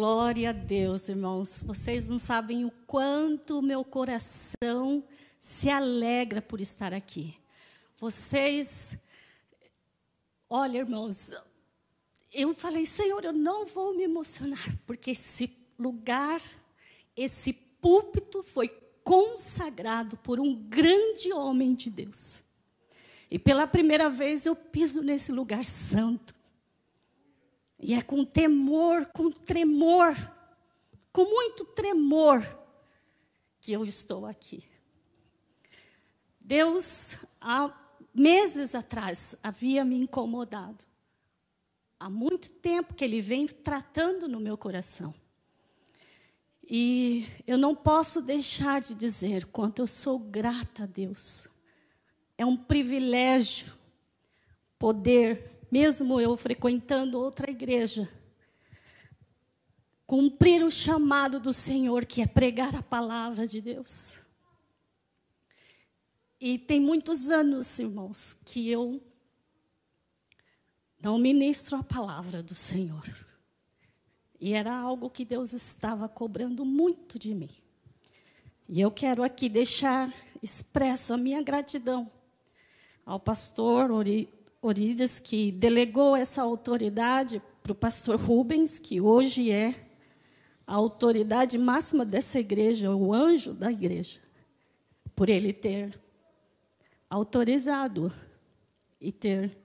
Glória a Deus, irmãos. Vocês não sabem o quanto meu coração se alegra por estar aqui. Vocês, olha, irmãos, eu falei, Senhor, eu não vou me emocionar, porque esse lugar, esse púlpito foi consagrado por um grande homem de Deus. E pela primeira vez eu piso nesse lugar santo. E é com temor, com tremor, com muito tremor, que eu estou aqui. Deus, há meses atrás, havia me incomodado. Há muito tempo que Ele vem tratando no meu coração. E eu não posso deixar de dizer quanto eu sou grata a Deus. É um privilégio poder mesmo eu frequentando outra igreja, cumprir o chamado do Senhor, que é pregar a palavra de Deus. E tem muitos anos, irmãos, que eu não ministro a palavra do Senhor. E era algo que Deus estava cobrando muito de mim. E eu quero aqui deixar expresso a minha gratidão ao pastor Orides, que delegou essa autoridade para o pastor Rubens, que hoje é a autoridade máxima dessa igreja, o anjo da igreja, por ele ter autorizado e ter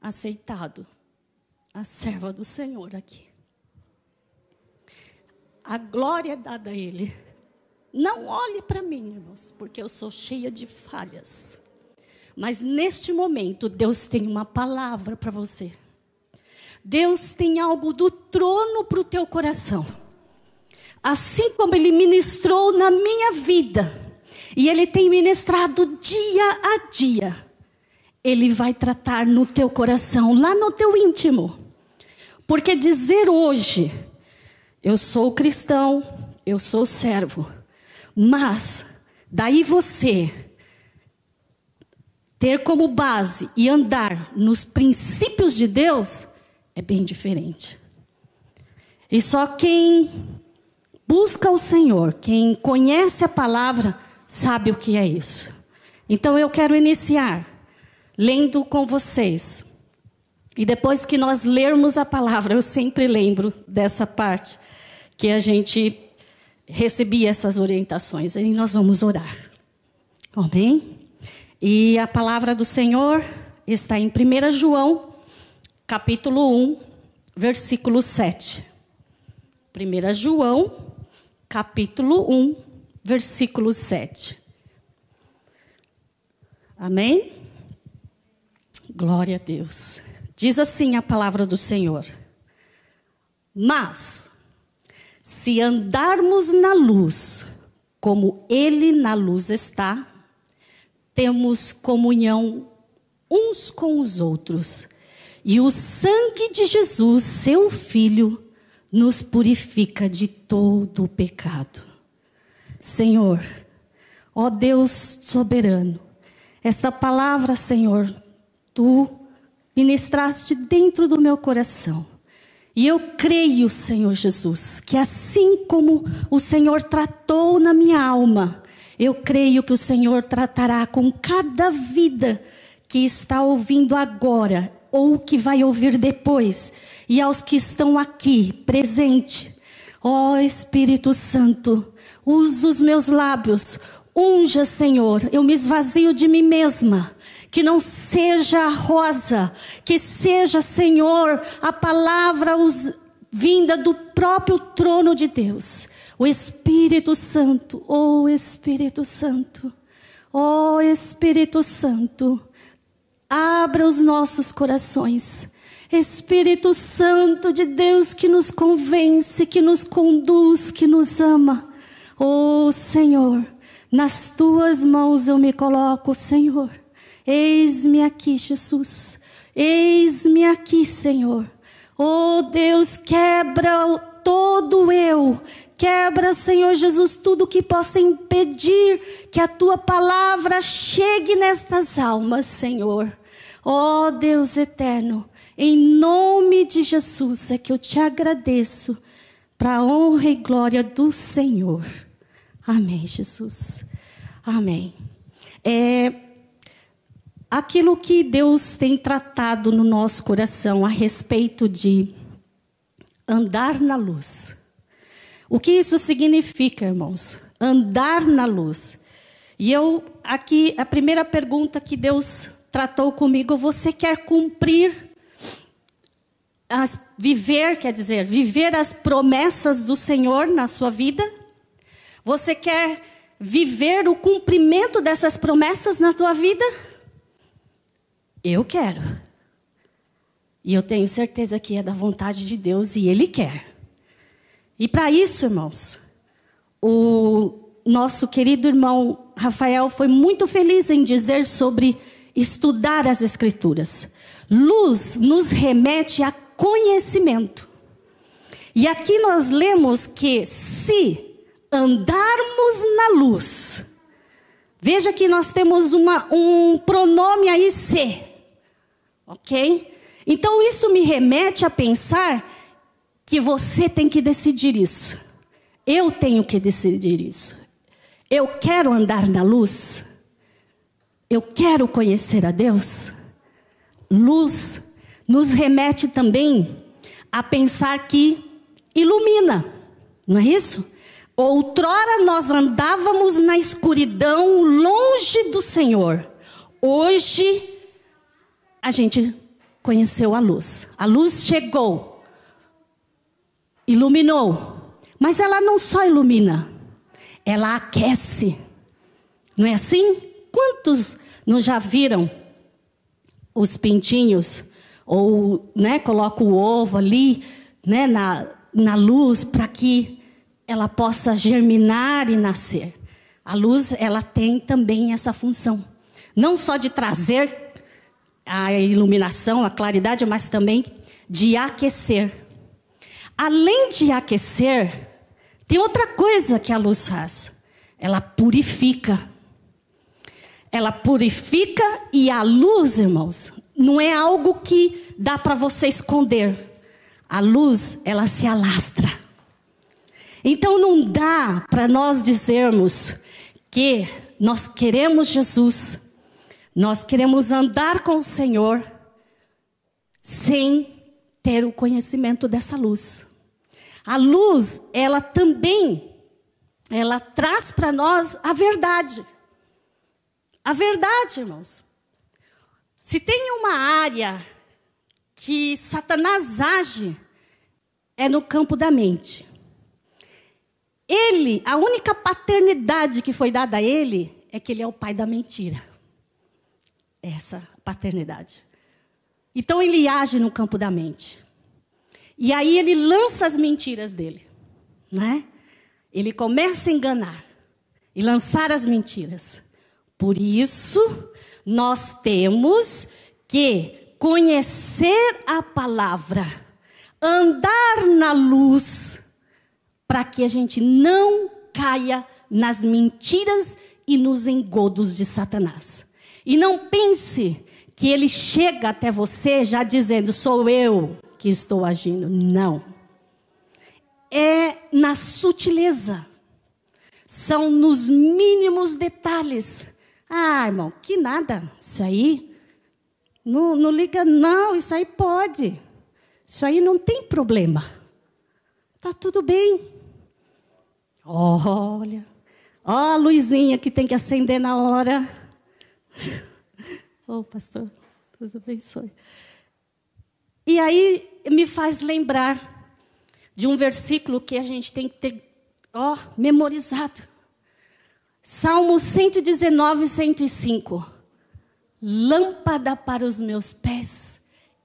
aceitado a serva do Senhor aqui. A glória é dada a ele. Não olhe para mim, irmãos, porque eu sou cheia de falhas. Mas neste momento, Deus tem uma palavra para você. Deus tem algo do trono para o teu coração. Assim como Ele ministrou na minha vida, e Ele tem ministrado dia a dia, Ele vai tratar no teu coração, lá no teu íntimo. Porque dizer hoje, eu sou cristão, eu sou servo, mas daí você ter como base e andar nos princípios de Deus é bem diferente. E só quem busca o Senhor, quem conhece a palavra, sabe o que é isso. Então eu quero iniciar lendo com vocês. E depois que nós lermos a palavra, eu sempre lembro dessa parte que a gente recebia essas orientações. E nós vamos orar. Amém? E a palavra do Senhor está em 1 João, capítulo 1, versículo 7. 1 João, capítulo 1, versículo 7. Amém? Glória a Deus. Diz assim a palavra do Senhor: Mas, se andarmos na luz, como Ele na luz está, temos comunhão uns com os outros. E o sangue de Jesus, seu Filho, nos purifica de todo o pecado. Senhor, ó Deus soberano, esta palavra, Senhor, tu ministraste dentro do meu coração. E eu creio, Senhor Jesus, que assim como o Senhor tratou na minha alma, eu creio que o Senhor tratará com cada vida que está ouvindo agora ou que vai ouvir depois, e aos que estão aqui presente. Ó oh, Espírito Santo, usa os meus lábios, unja, Senhor, eu me esvazio de mim mesma. Que não seja a rosa, que seja, Senhor, a palavra vinda do próprio trono de Deus o Espírito Santo, oh Espírito Santo, oh Espírito Santo, abra os nossos corações. Espírito Santo de Deus que nos convence, que nos conduz, que nos ama. Oh Senhor, nas tuas mãos eu me coloco, Senhor. Eis-me aqui, Jesus. Eis-me aqui, Senhor. Oh Deus, quebra todo eu Quebra, Senhor Jesus, tudo que possa impedir que a tua palavra chegue nestas almas, Senhor. Ó oh, Deus eterno, em nome de Jesus é que eu te agradeço. para a honra e glória do Senhor. Amém, Jesus. Amém. É aquilo que Deus tem tratado no nosso coração a respeito de andar na luz. O que isso significa, irmãos? Andar na luz. E eu, aqui, a primeira pergunta que Deus tratou comigo, você quer cumprir, as, viver, quer dizer, viver as promessas do Senhor na sua vida? Você quer viver o cumprimento dessas promessas na tua vida? Eu quero. E eu tenho certeza que é da vontade de Deus e Ele quer. E para isso, irmãos, o nosso querido irmão Rafael foi muito feliz em dizer sobre estudar as Escrituras. Luz nos remete a conhecimento. E aqui nós lemos que se andarmos na luz, veja que nós temos uma, um pronome aí se, ok? Então isso me remete a pensar que você tem que decidir isso. Eu tenho que decidir isso. Eu quero andar na luz. Eu quero conhecer a Deus. Luz nos remete também a pensar que ilumina, não é isso? Outrora nós andávamos na escuridão, longe do Senhor. Hoje a gente conheceu a luz. A luz chegou iluminou. Mas ela não só ilumina, ela aquece. Não é assim? Quantos não já viram os pintinhos? Ou né, coloca o ovo ali né, na, na luz para que ela possa germinar e nascer. A luz ela tem também essa função. Não só de trazer a iluminação, a claridade, mas também de aquecer. Além de aquecer, tem outra coisa que a luz faz. Ela purifica. Ela purifica e a luz, irmãos, não é algo que dá para você esconder. A luz, ela se alastra. Então não dá para nós dizermos que nós queremos Jesus, nós queremos andar com o Senhor sem ter o conhecimento dessa luz. A luz, ela também, ela traz para nós a verdade. A verdade, irmãos. Se tem uma área que Satanás age, é no campo da mente. Ele, a única paternidade que foi dada a ele é que ele é o pai da mentira. Essa paternidade. Então ele age no campo da mente. E aí ele lança as mentiras dele, né? Ele começa a enganar e lançar as mentiras. Por isso, nós temos que conhecer a palavra, andar na luz, para que a gente não caia nas mentiras e nos engodos de Satanás. E não pense que ele chega até você já dizendo: sou eu, que estou agindo. Não. É na sutileza. São nos mínimos detalhes. Ah, irmão, que nada. Isso aí. Não, não liga, não. Isso aí pode. Isso aí não tem problema. Tá tudo bem. Olha. Ó, a luzinha que tem que acender na hora. Oh, pastor, Deus abençoe. E aí me faz lembrar de um versículo que a gente tem que ter, ó, memorizado. Salmo 119, 105. Lâmpada para os meus pés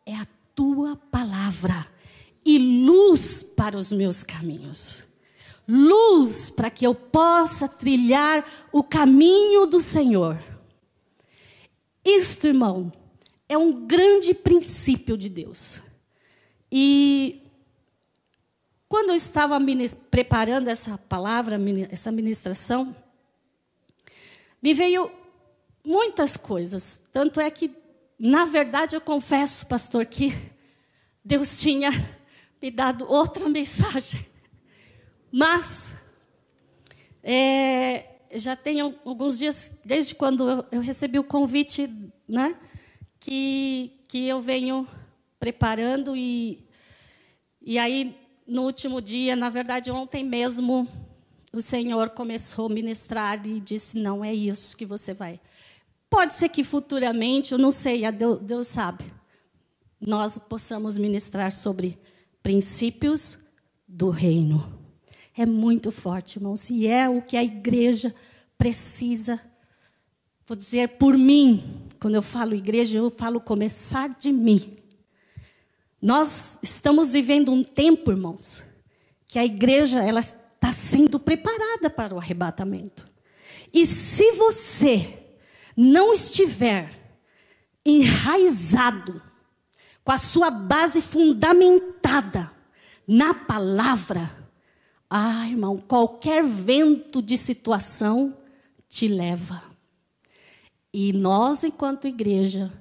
é a tua palavra e luz para os meus caminhos. Luz para que eu possa trilhar o caminho do Senhor. Isto, irmão, é um grande princípio de Deus. E quando eu estava preparando essa palavra, essa ministração, me veio muitas coisas. Tanto é que, na verdade, eu confesso, pastor, que Deus tinha me dado outra mensagem Mas, é, já tem alguns dias, desde quando eu, recebi o convite, né, que, que eu venho preparando e, e aí, no último dia, na verdade, ontem mesmo, o Senhor começou a ministrar e disse: Não é isso que você vai. Pode ser que futuramente, eu não sei, Deus, Deus sabe, nós possamos ministrar sobre princípios do reino. É muito forte, irmãos, e é o que a igreja precisa. Vou dizer por mim, quando eu falo igreja, eu falo começar de mim. Nós estamos vivendo um tempo, irmãos, que a igreja ela está sendo preparada para o arrebatamento. E se você não estiver enraizado, com a sua base fundamentada na palavra, ah, irmão, qualquer vento de situação te leva. E nós, enquanto igreja,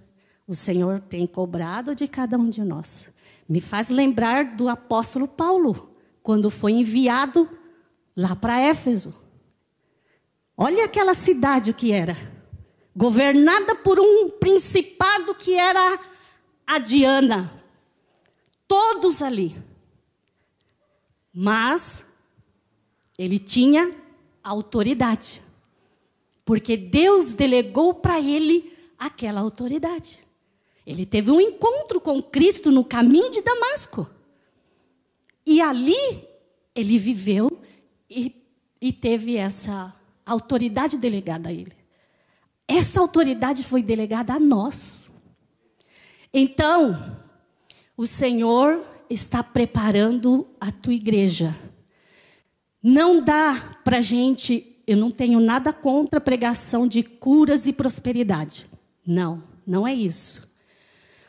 o Senhor tem cobrado de cada um de nós. Me faz lembrar do apóstolo Paulo, quando foi enviado lá para Éfeso. Olha aquela cidade o que era. Governada por um principado que era a Diana. Todos ali. Mas ele tinha autoridade. Porque Deus delegou para ele aquela autoridade. Ele teve um encontro com Cristo no caminho de Damasco. E ali ele viveu e, e teve essa autoridade delegada a ele. Essa autoridade foi delegada a nós. Então, o Senhor está preparando a tua igreja não dá para gente, eu não tenho nada contra a pregação de curas e prosperidade. Não, não é isso.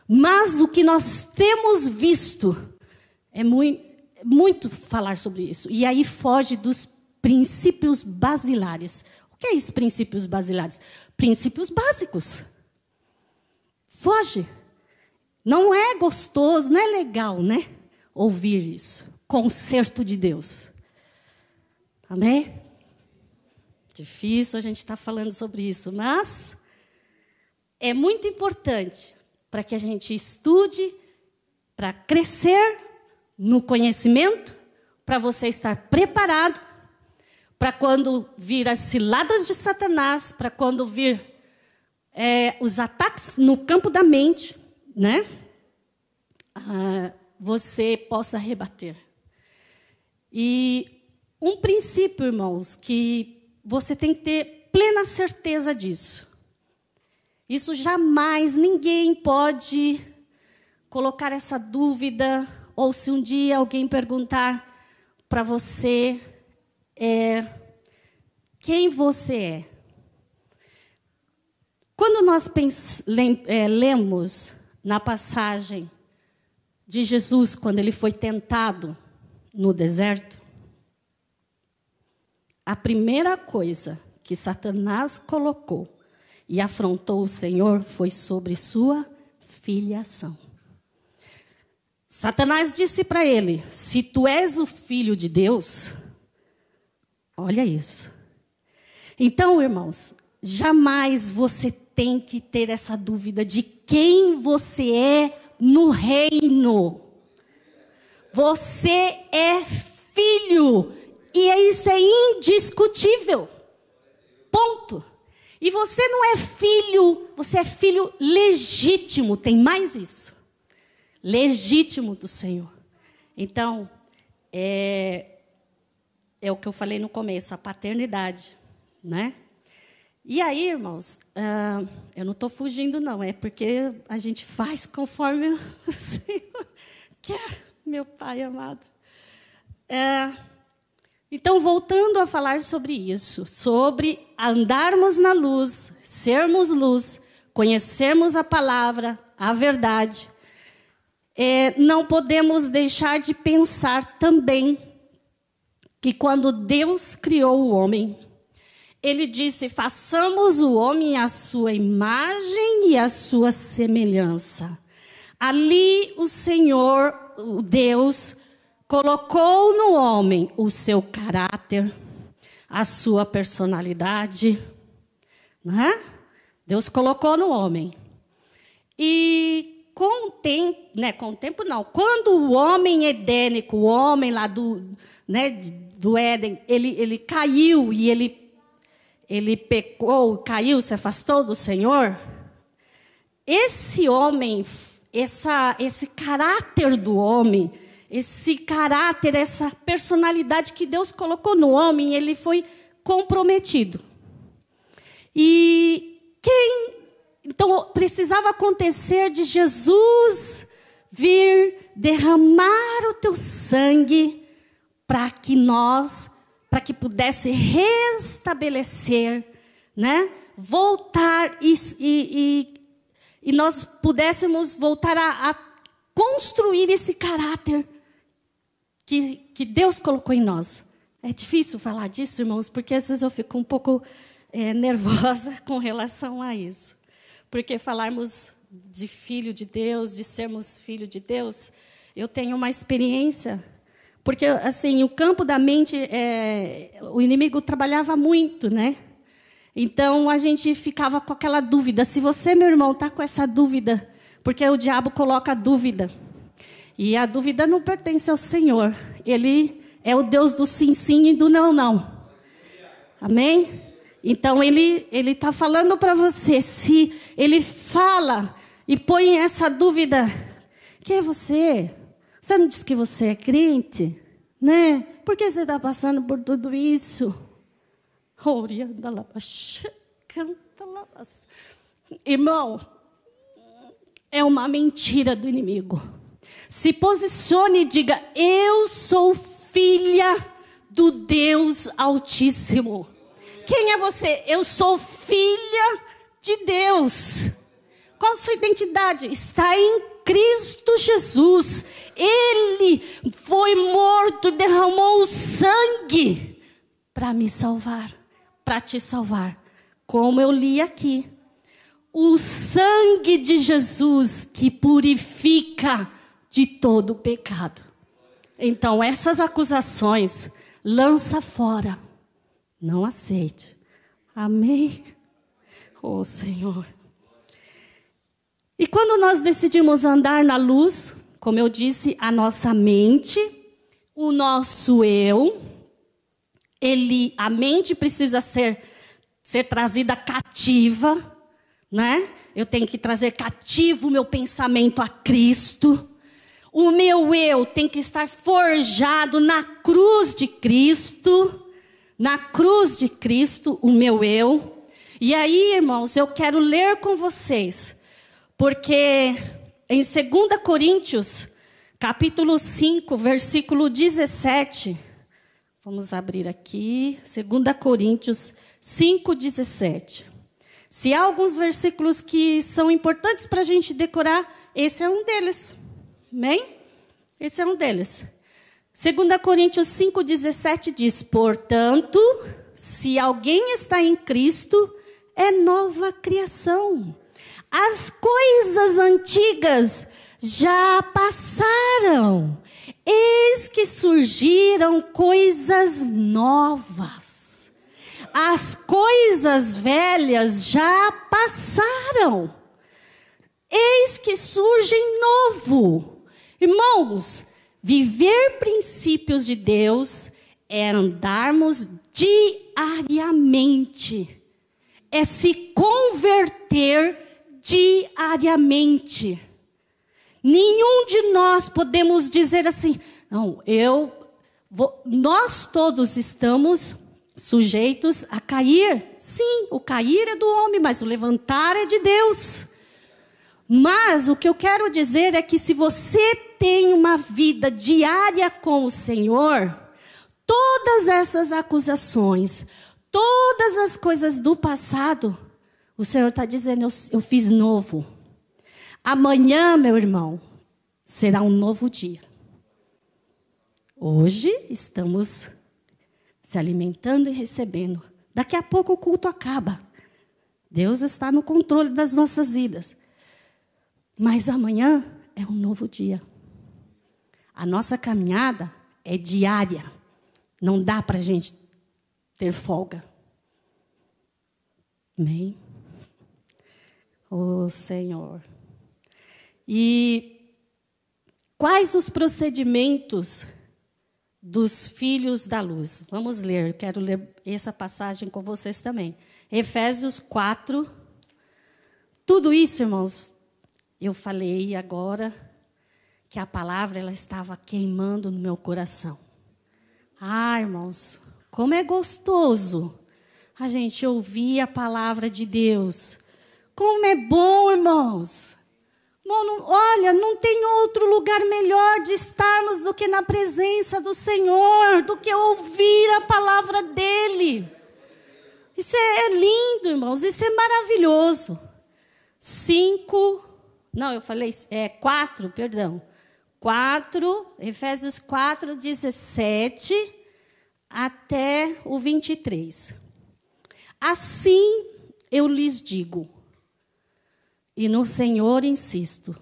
Mas o que nós temos visto é muito, muito falar sobre isso. E aí foge dos princípios basilares. O que é isso, princípios basilares? Princípios básicos. Foge. Não é gostoso, não é legal, né? Ouvir isso. Concerto de Deus. Amém? Difícil a gente estar tá falando sobre isso, mas é muito importante para que a gente estude, para crescer no conhecimento, para você estar preparado para quando vir as ciladas de Satanás, para quando vir é, os ataques no campo da mente, né? Ah, você possa rebater. E um princípio, irmãos, que você tem que ter plena certeza disso. Isso jamais ninguém pode colocar essa dúvida, ou se um dia alguém perguntar para você é, quem você é. Quando nós é, lemos na passagem de Jesus, quando ele foi tentado no deserto, a primeira coisa que Satanás colocou e afrontou o Senhor foi sobre sua filiação. Satanás disse para ele: Se tu és o filho de Deus, olha isso. Então, irmãos, jamais você tem que ter essa dúvida de quem você é no reino. Você é filho e é isso é indiscutível. Ponto. E você não é filho, você é filho legítimo, tem mais isso. Legítimo do Senhor. Então, é, é o que eu falei no começo, a paternidade, né? E aí, irmãos, uh, eu não estou fugindo, não, é porque a gente faz conforme o Senhor quer, meu Pai amado. Uh, então, voltando a falar sobre isso, sobre andarmos na luz, sermos luz, conhecermos a palavra, a verdade, é, não podemos deixar de pensar também que quando Deus criou o homem, ele disse: façamos o homem à sua imagem e à sua semelhança. Ali o Senhor, o Deus, colocou no homem o seu caráter, a sua personalidade, né? Deus colocou no homem. E com o tempo, né, com o tempo não, quando o homem edênico, o homem lá do, né, do Éden, ele, ele caiu e ele, ele pecou, caiu, se afastou do Senhor, esse homem, essa, esse caráter do homem, esse caráter, essa personalidade que Deus colocou no homem, ele foi comprometido. E quem. Então, precisava acontecer de Jesus vir derramar o teu sangue para que nós, para que pudesse restabelecer, né? Voltar e, e, e, e nós pudéssemos voltar a, a construir esse caráter que, que Deus colocou em nós. É difícil falar disso, irmãos, porque às vezes eu fico um pouco é, nervosa com relação a isso. Porque falarmos de filho de Deus, de sermos filho de Deus, eu tenho uma experiência. Porque, assim, o campo da mente, é, o inimigo trabalhava muito, né? Então, a gente ficava com aquela dúvida. Se você, meu irmão, está com essa dúvida, porque o diabo coloca dúvida. E a dúvida não pertence ao Senhor. Ele é o Deus do sim, sim e do não, não. Amém? Então ele ele está falando para você, se ele fala e põe essa dúvida, quem é você? Você não disse que você é crente, né? Por que você está passando por tudo isso? Irmão, é uma mentira do inimigo. Se posicione e diga: Eu sou filha do Deus Altíssimo. Quem é você? Eu sou filha de Deus. Qual a sua identidade? Está em Cristo Jesus. Ele foi morto e derramou o sangue para me salvar, para te salvar. Como eu li aqui. O sangue de Jesus que purifica de todo pecado. Então, essas acusações, lança fora. Não aceite. Amém? Oh, Senhor. E quando nós decidimos andar na luz, como eu disse, a nossa mente, o nosso eu, ele, a mente precisa ser ser trazida cativa, né? Eu tenho que trazer cativo o meu pensamento a Cristo. O meu eu tem que estar forjado na cruz de Cristo na cruz de Cristo, o meu eu. E aí, irmãos, eu quero ler com vocês, porque em 2 Coríntios, capítulo 5, versículo 17, vamos abrir aqui, 2 Coríntios 5, 17. Se há alguns versículos que são importantes para a gente decorar, esse é um deles. Amém? Esse é um deles. 2 Coríntios 5,17 diz: Portanto, se alguém está em Cristo, é nova criação. As coisas antigas já passaram, eis que surgiram coisas novas. As coisas velhas já passaram, eis que surge novo. Irmãos, Viver princípios de Deus é andarmos diariamente, é se converter diariamente. Nenhum de nós podemos dizer assim, não, eu vou, nós todos estamos sujeitos a cair. Sim, o cair é do homem, mas o levantar é de Deus. Mas o que eu quero dizer é que se você tem uma vida diária com o Senhor, todas essas acusações, todas as coisas do passado, o Senhor está dizendo: eu, eu fiz novo. Amanhã, meu irmão, será um novo dia. Hoje estamos se alimentando e recebendo. Daqui a pouco o culto acaba. Deus está no controle das nossas vidas. Mas amanhã é um novo dia. A nossa caminhada é diária. Não dá para a gente ter folga. Amém? Oh, Senhor. E quais os procedimentos dos filhos da luz? Vamos ler, quero ler essa passagem com vocês também. Efésios 4. Tudo isso, irmãos, eu falei agora que a palavra ela estava queimando no meu coração. Ah, irmãos, como é gostoso a gente ouvir a palavra de Deus. Como é bom, irmãos. Olha, não tem outro lugar melhor de estarmos do que na presença do Senhor, do que ouvir a palavra dEle. Isso é lindo, irmãos, isso é maravilhoso. Cinco, não, eu falei, é quatro, perdão. 4, Efésios 4, 17 até o 23. Assim eu lhes digo, e no Senhor insisto,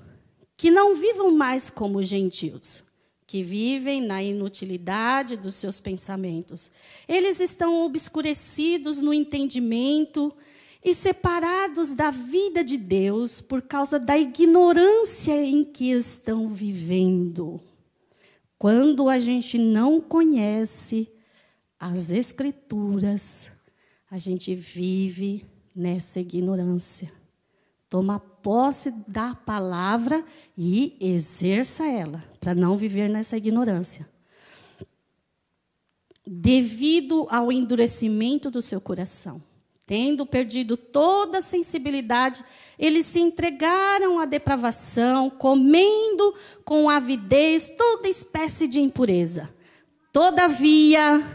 que não vivam mais como gentios, que vivem na inutilidade dos seus pensamentos. Eles estão obscurecidos no entendimento e separados da vida de Deus por causa da ignorância em que estão vivendo. Quando a gente não conhece as Escrituras, a gente vive nessa ignorância. Toma posse da palavra e exerça ela, para não viver nessa ignorância. Devido ao endurecimento do seu coração, Tendo perdido toda a sensibilidade, eles se entregaram à depravação, comendo com avidez toda espécie de impureza. Todavia,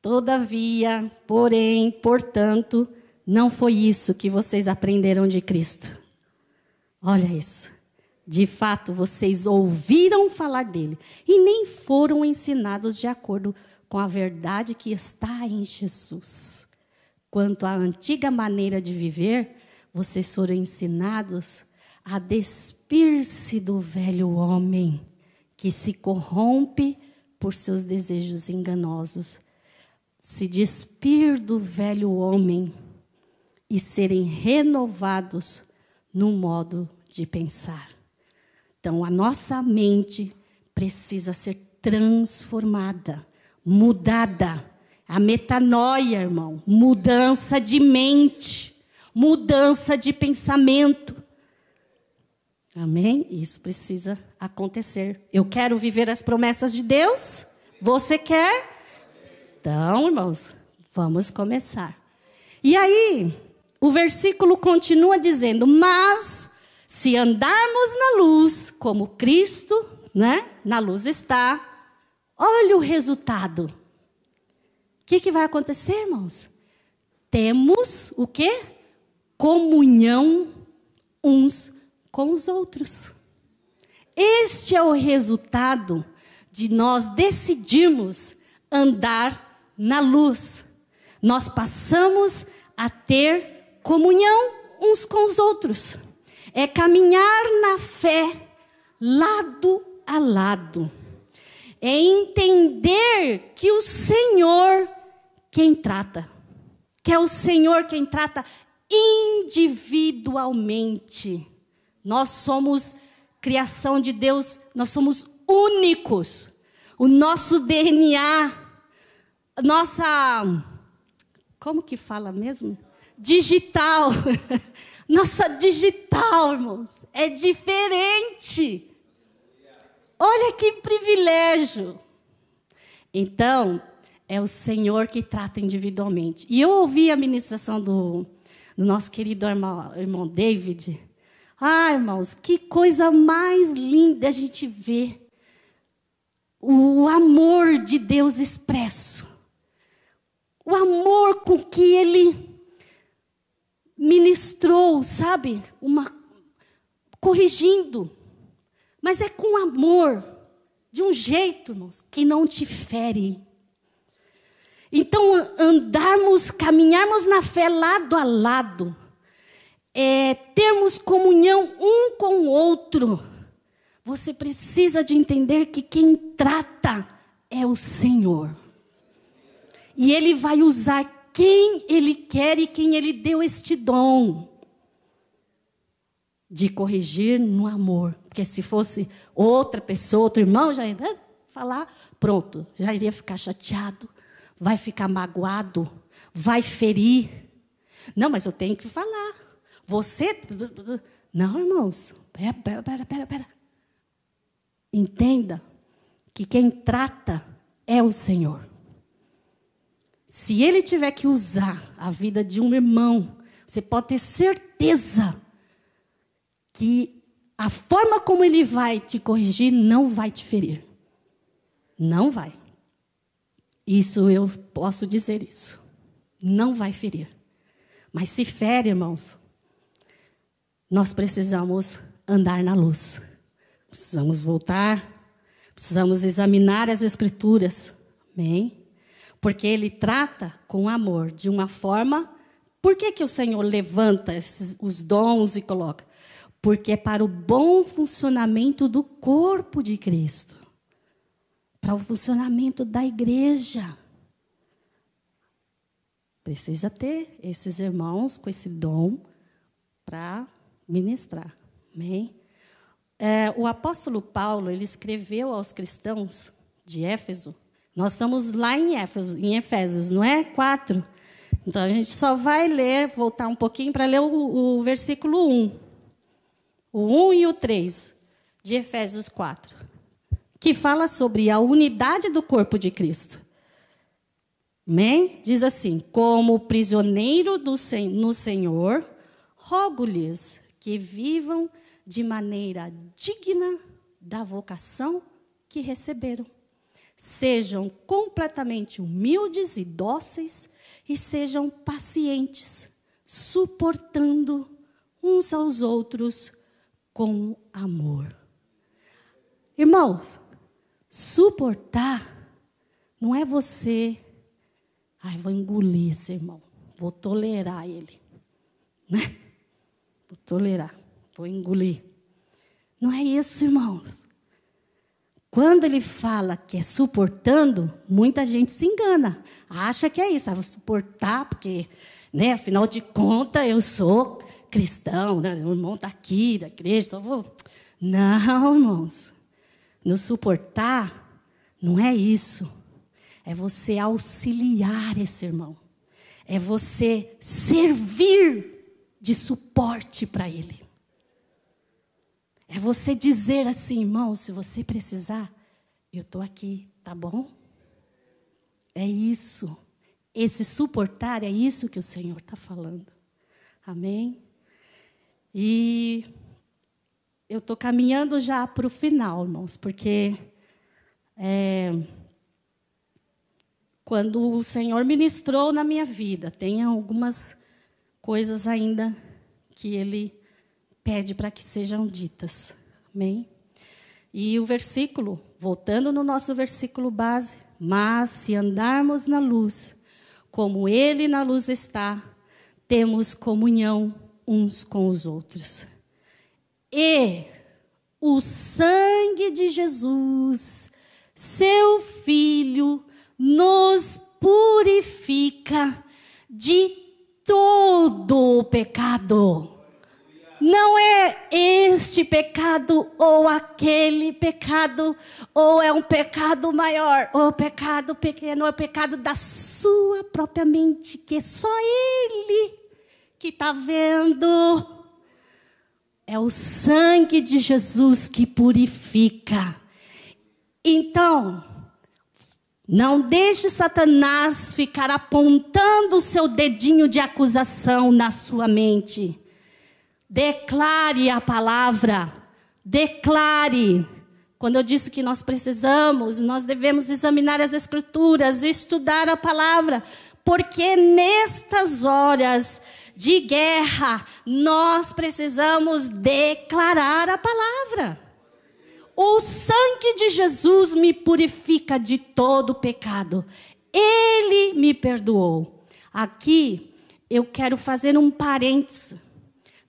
todavia, porém, portanto, não foi isso que vocês aprenderam de Cristo. Olha isso. De fato, vocês ouviram falar dele e nem foram ensinados de acordo com a verdade que está em Jesus quanto à antiga maneira de viver, vocês foram ensinados a despir-se do velho homem que se corrompe por seus desejos enganosos. Se despir do velho homem e serem renovados no modo de pensar. Então, a nossa mente precisa ser transformada, mudada a metanoia, irmão, mudança de mente, mudança de pensamento. Amém? Isso precisa acontecer. Eu quero viver as promessas de Deus. Você quer? Então, irmãos, vamos começar. E aí, o versículo continua dizendo: Mas se andarmos na luz, como Cristo, né, na luz está, olha o resultado que, que vai acontecer, irmãos? Temos o quê? Comunhão uns com os outros. Este é o resultado de nós decidirmos andar na luz. Nós passamos a ter comunhão uns com os outros. É caminhar na fé lado a lado. É entender que o Senhor quem trata. Que é o Senhor quem trata individualmente. Nós somos criação de Deus, nós somos únicos. O nosso DNA, nossa. Como que fala mesmo? Digital. Nossa digital, irmãos, é diferente. Olha que privilégio. Então, é o Senhor que trata individualmente. E eu ouvi a ministração do, do nosso querido irmão, irmão David. Ah, irmãos, que coisa mais linda a gente ver o amor de Deus expresso. O amor com que ele ministrou, sabe? Uma corrigindo. Mas é com amor, de um jeito, irmãos, que não te fere então, andarmos, caminharmos na fé lado a lado, é, termos comunhão um com o outro. Você precisa de entender que quem trata é o Senhor. E Ele vai usar quem Ele quer e quem Ele deu este dom de corrigir no amor. Porque se fosse outra pessoa, outro irmão, já ia falar, pronto, já iria ficar chateado, vai ficar magoado, vai ferir. Não, mas eu tenho que falar. Você. Não, irmãos. Pera, pera, pera, pera. pera. Entenda que quem trata é o Senhor. Se ele tiver que usar a vida de um irmão, você pode ter certeza que a forma como ele vai te corrigir não vai te ferir. Não vai. Isso eu posso dizer isso. Não vai ferir. Mas se fere, irmãos, nós precisamos andar na luz. Precisamos voltar, precisamos examinar as escrituras. Amém? Porque ele trata com amor de uma forma. Por que, que o Senhor levanta esses, os dons e coloca? Porque é para o bom funcionamento do corpo de Cristo para o funcionamento da igreja. Precisa ter esses irmãos com esse dom para ministrar. Amém? É, o apóstolo Paulo ele escreveu aos cristãos de Éfeso. Nós estamos lá em Éfeso, em Efésios, não é? 4. Então a gente só vai ler, voltar um pouquinho para ler o, o versículo 1. O 1 e o 3 de Efésios 4 que fala sobre a unidade do corpo de Cristo. Amém? Diz assim: Como prisioneiro do, no Senhor, rogo-lhes que vivam de maneira digna da vocação que receberam. Sejam completamente humildes e dóceis e sejam pacientes, suportando uns aos outros com amor. Irmãos, Suportar não é você, ai, vou engolir esse irmão, vou tolerar ele, né? Vou tolerar, vou engolir. Não é isso, irmãos. Quando ele fala que é suportando, muita gente se engana. Acha que é isso, ah, vou suportar, porque, né, afinal de contas, eu sou cristão, né? o irmão está aqui da igreja, então vou. Não, irmãos. No suportar, não é isso. É você auxiliar esse irmão. É você servir de suporte para ele. É você dizer assim, irmão, se você precisar, eu estou aqui, tá bom? É isso. Esse suportar é isso que o Senhor está falando. Amém? E eu estou caminhando já para o final, irmãos, porque é, quando o Senhor ministrou na minha vida, tem algumas coisas ainda que Ele pede para que sejam ditas. Amém? E o versículo, voltando no nosso versículo base, mas se andarmos na luz, como Ele na luz está, temos comunhão uns com os outros e o sangue de Jesus, seu Filho, nos purifica de todo o pecado. Não é este pecado ou aquele pecado, ou é um pecado maior, ou pecado pequeno, ou é pecado da sua própria mente, que é só Ele que está vendo é o sangue de Jesus que purifica. Então, não deixe Satanás ficar apontando o seu dedinho de acusação na sua mente. Declare a palavra. Declare. Quando eu disse que nós precisamos, nós devemos examinar as Escrituras, estudar a palavra, porque nestas horas de guerra, nós precisamos declarar a palavra. O sangue de Jesus me purifica de todo pecado. Ele me perdoou. Aqui eu quero fazer um parênteses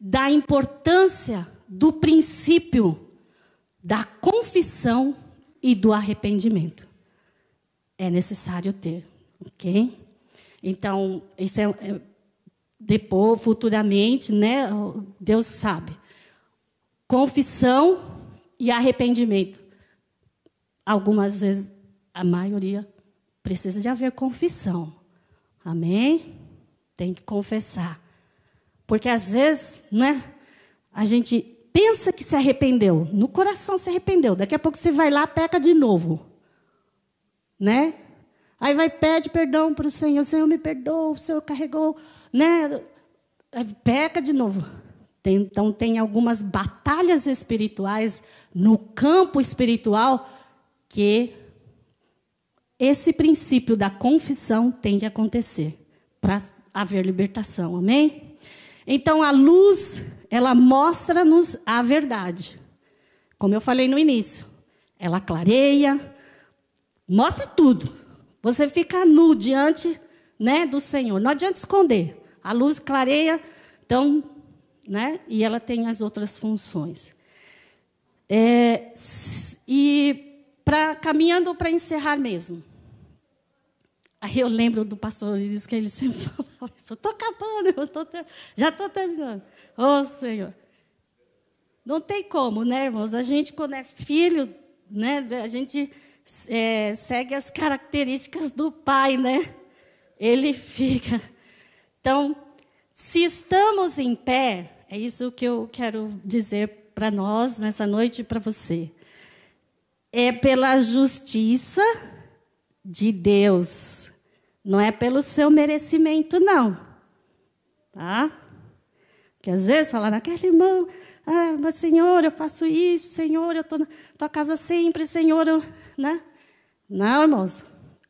da importância do princípio da confissão e do arrependimento. é necessário ter, ok? Então, isso é, é depois, futuramente, né? Deus sabe. Confissão e arrependimento. Algumas vezes, a maioria, precisa de haver confissão. Amém? Tem que confessar. Porque às vezes, né? A gente pensa que se arrependeu, no coração se arrependeu. Daqui a pouco você vai lá, peca de novo. Né? Aí vai pede perdão para o Senhor, Senhor me perdoa, o Senhor carregou, né? Peca de novo. Então tem algumas batalhas espirituais no campo espiritual que esse princípio da confissão tem de acontecer para haver libertação. Amém? Então a luz, ela mostra-nos a verdade. Como eu falei no início, ela clareia, mostra tudo. Você fica nu diante, né, do Senhor. Não adianta esconder. A luz clareia, então, né, e ela tem as outras funções. É, e para caminhando para encerrar mesmo. Aí eu lembro do pastor Luiz que ele sempre falava isso, estou acabando, eu tô já estou terminando. Oh, Senhor. Não tem como, né, irmãos? A gente, quando é filho, né, a gente é, segue as características do pai, né? Ele fica. Então, se estamos em pé, é isso que eu quero dizer para nós nessa noite e para você. É pela justiça de Deus, não é pelo seu merecimento, não. Tá? Que às vezes fala naquele irmão, ah, mas Senhor, eu faço isso, Senhor, eu estou na tua casa sempre, Senhor, eu, né? Não, irmãos,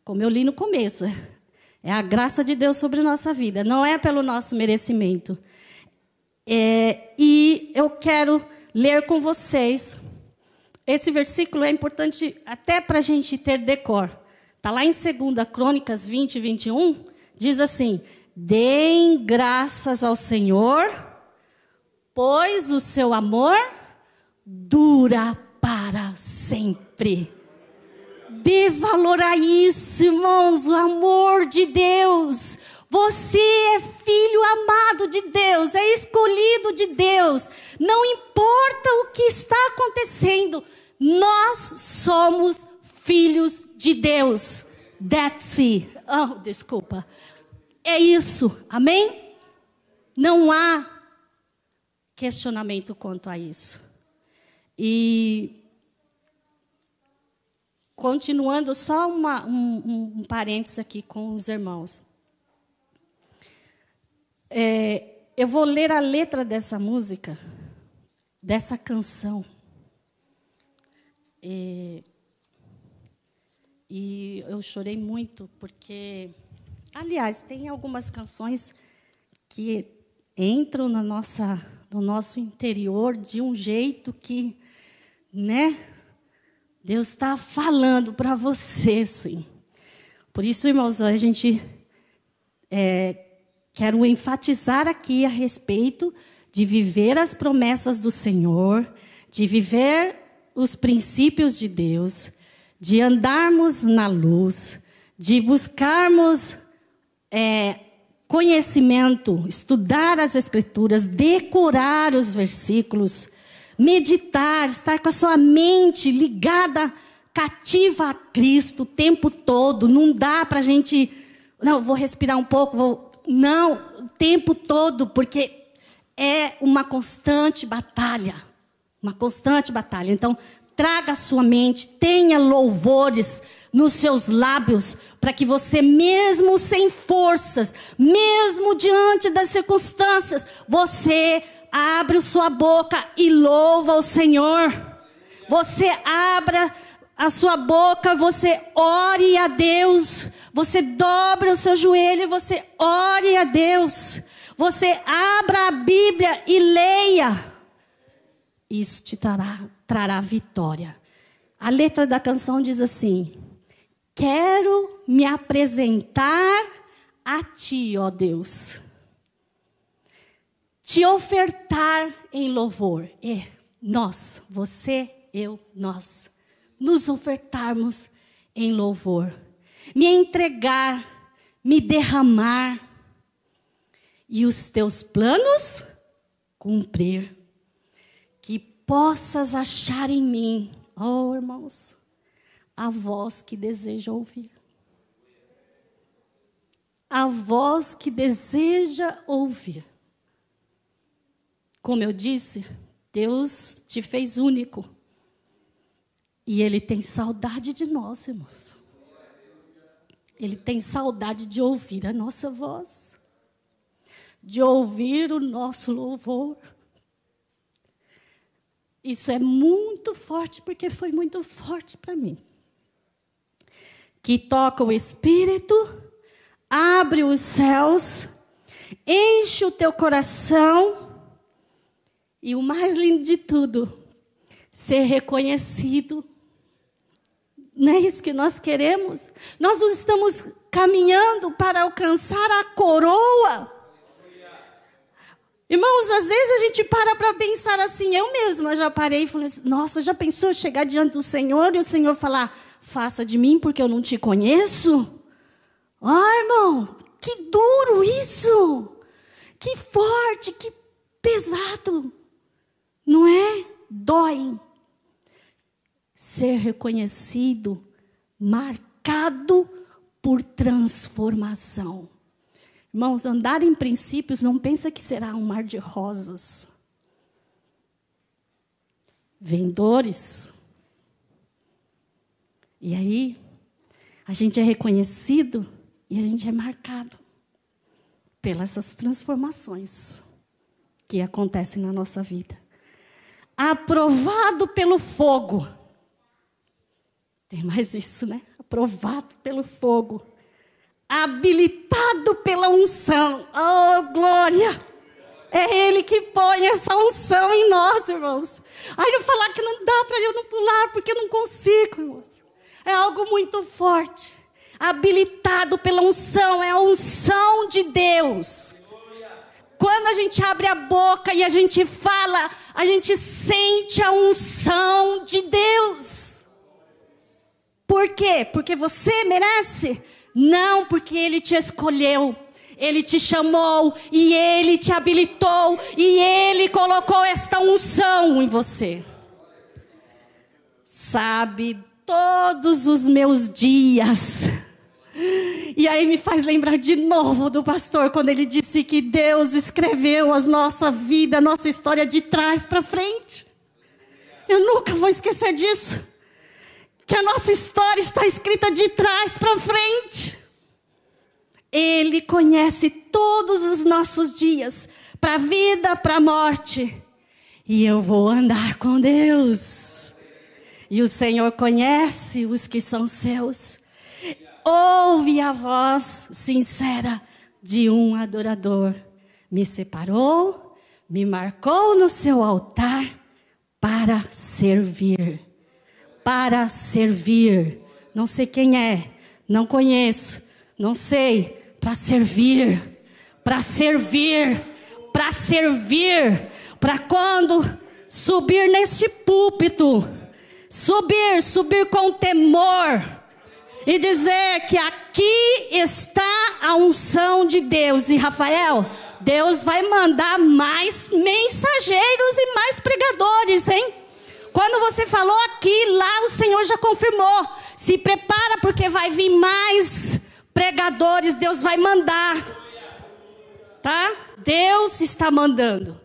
como eu li no começo, é a graça de Deus sobre nossa vida, não é pelo nosso merecimento. É, e eu quero ler com vocês. Esse versículo é importante até para a gente ter decor. Está lá em 2 Crônicas 20, 21. Diz assim: Deem graças ao Senhor pois o seu amor dura para sempre. Dê valor a isso, irmãos, o amor de Deus. Você é filho amado de Deus, é escolhido de Deus. Não importa o que está acontecendo, nós somos filhos de Deus. That's it. Oh, desculpa. É isso. Amém? Não há questionamento quanto a isso. E continuando só uma, um, um parênteses aqui com os irmãos. É, eu vou ler a letra dessa música, dessa canção. E, e eu chorei muito porque, aliás, tem algumas canções que entram na nossa no nosso interior de um jeito que, né? Deus está falando para você, sim. Por isso, irmãos, a gente é, quero enfatizar aqui a respeito de viver as promessas do Senhor, de viver os princípios de Deus, de andarmos na luz, de buscarmos é, conhecimento, estudar as Escrituras, decorar os versículos, meditar, estar com a sua mente ligada, cativa a Cristo o tempo todo. Não dá para a gente, não, vou respirar um pouco, vou. Não, o tempo todo, porque é uma constante batalha. Uma constante batalha. Então, traga a sua mente, tenha louvores nos seus lábios, para que você, mesmo sem forças, mesmo diante das circunstâncias, você abre sua boca e louva o Senhor. Você abra a sua boca, você ore a Deus. Você dobra o seu joelho e você ore a Deus. Você abra a Bíblia e leia. Isso te trará, trará vitória. A letra da canção diz assim: quero me apresentar a Ti, ó Deus. Te ofertar em louvor. É, nós, você, eu, nós. Nos ofertarmos em louvor. me entregar, me derramar e os teus planos cumprir. Possas achar em mim, oh irmãos, a voz que deseja ouvir. A voz que deseja ouvir. Como eu disse, Deus te fez único. E Ele tem saudade de nós, irmãos. Ele tem saudade de ouvir a nossa voz, de ouvir o nosso louvor. Isso é muito forte, porque foi muito forte para mim. Que toca o Espírito, abre os céus, enche o teu coração e o mais lindo de tudo, ser reconhecido. Não é isso que nós queremos? Nós estamos caminhando para alcançar a coroa. Irmãos, às vezes a gente para para pensar assim, eu mesma já parei e falei assim, nossa, já pensou chegar diante do Senhor e o Senhor falar, faça de mim porque eu não te conheço? Ah, irmão, que duro isso! Que forte, que pesado! Não é? Dói. Ser reconhecido, marcado por transformação. Irmãos, andar em princípios não pensa que será um mar de rosas. Vendores. E aí, a gente é reconhecido e a gente é marcado pelas transformações que acontecem na nossa vida aprovado pelo fogo. Tem mais isso, né? Aprovado pelo fogo. Habilitado pela unção. Oh, glória! É Ele que põe essa unção em nós, irmãos. Aí eu falar que não dá para eu não pular, porque eu não consigo, irmãos. É algo muito forte. Habilitado pela unção, é a unção de Deus quando a gente abre a boca e a gente fala, a gente sente a unção de Deus. Por quê? Porque você merece? Não, porque Ele te escolheu. Ele te chamou e ele te habilitou e ele colocou esta unção em você. Sabe, todos os meus dias e aí me faz lembrar de novo do pastor quando ele disse que Deus escreveu a nossa vida, a nossa história de trás para frente. Eu nunca vou esquecer disso. Que a nossa história está escrita de trás para frente. Ele conhece todos os nossos dias, para a vida, para a morte. E eu vou andar com Deus. E o Senhor conhece os que são seus ouve a voz sincera de um adorador. Me separou, me marcou no seu altar para servir. Para servir. Não sei quem é, não conheço, não sei. Para servir, para servir, para servir. Para quando subir neste púlpito, subir, subir com temor e dizer que aqui está a unção de Deus. E Rafael, Deus vai mandar mais mensageiros e mais pregadores, hein? Quando você falou aqui, lá o Senhor já confirmou. Se prepara porque vai vir mais pregadores, Deus vai mandar. Tá? Deus está mandando.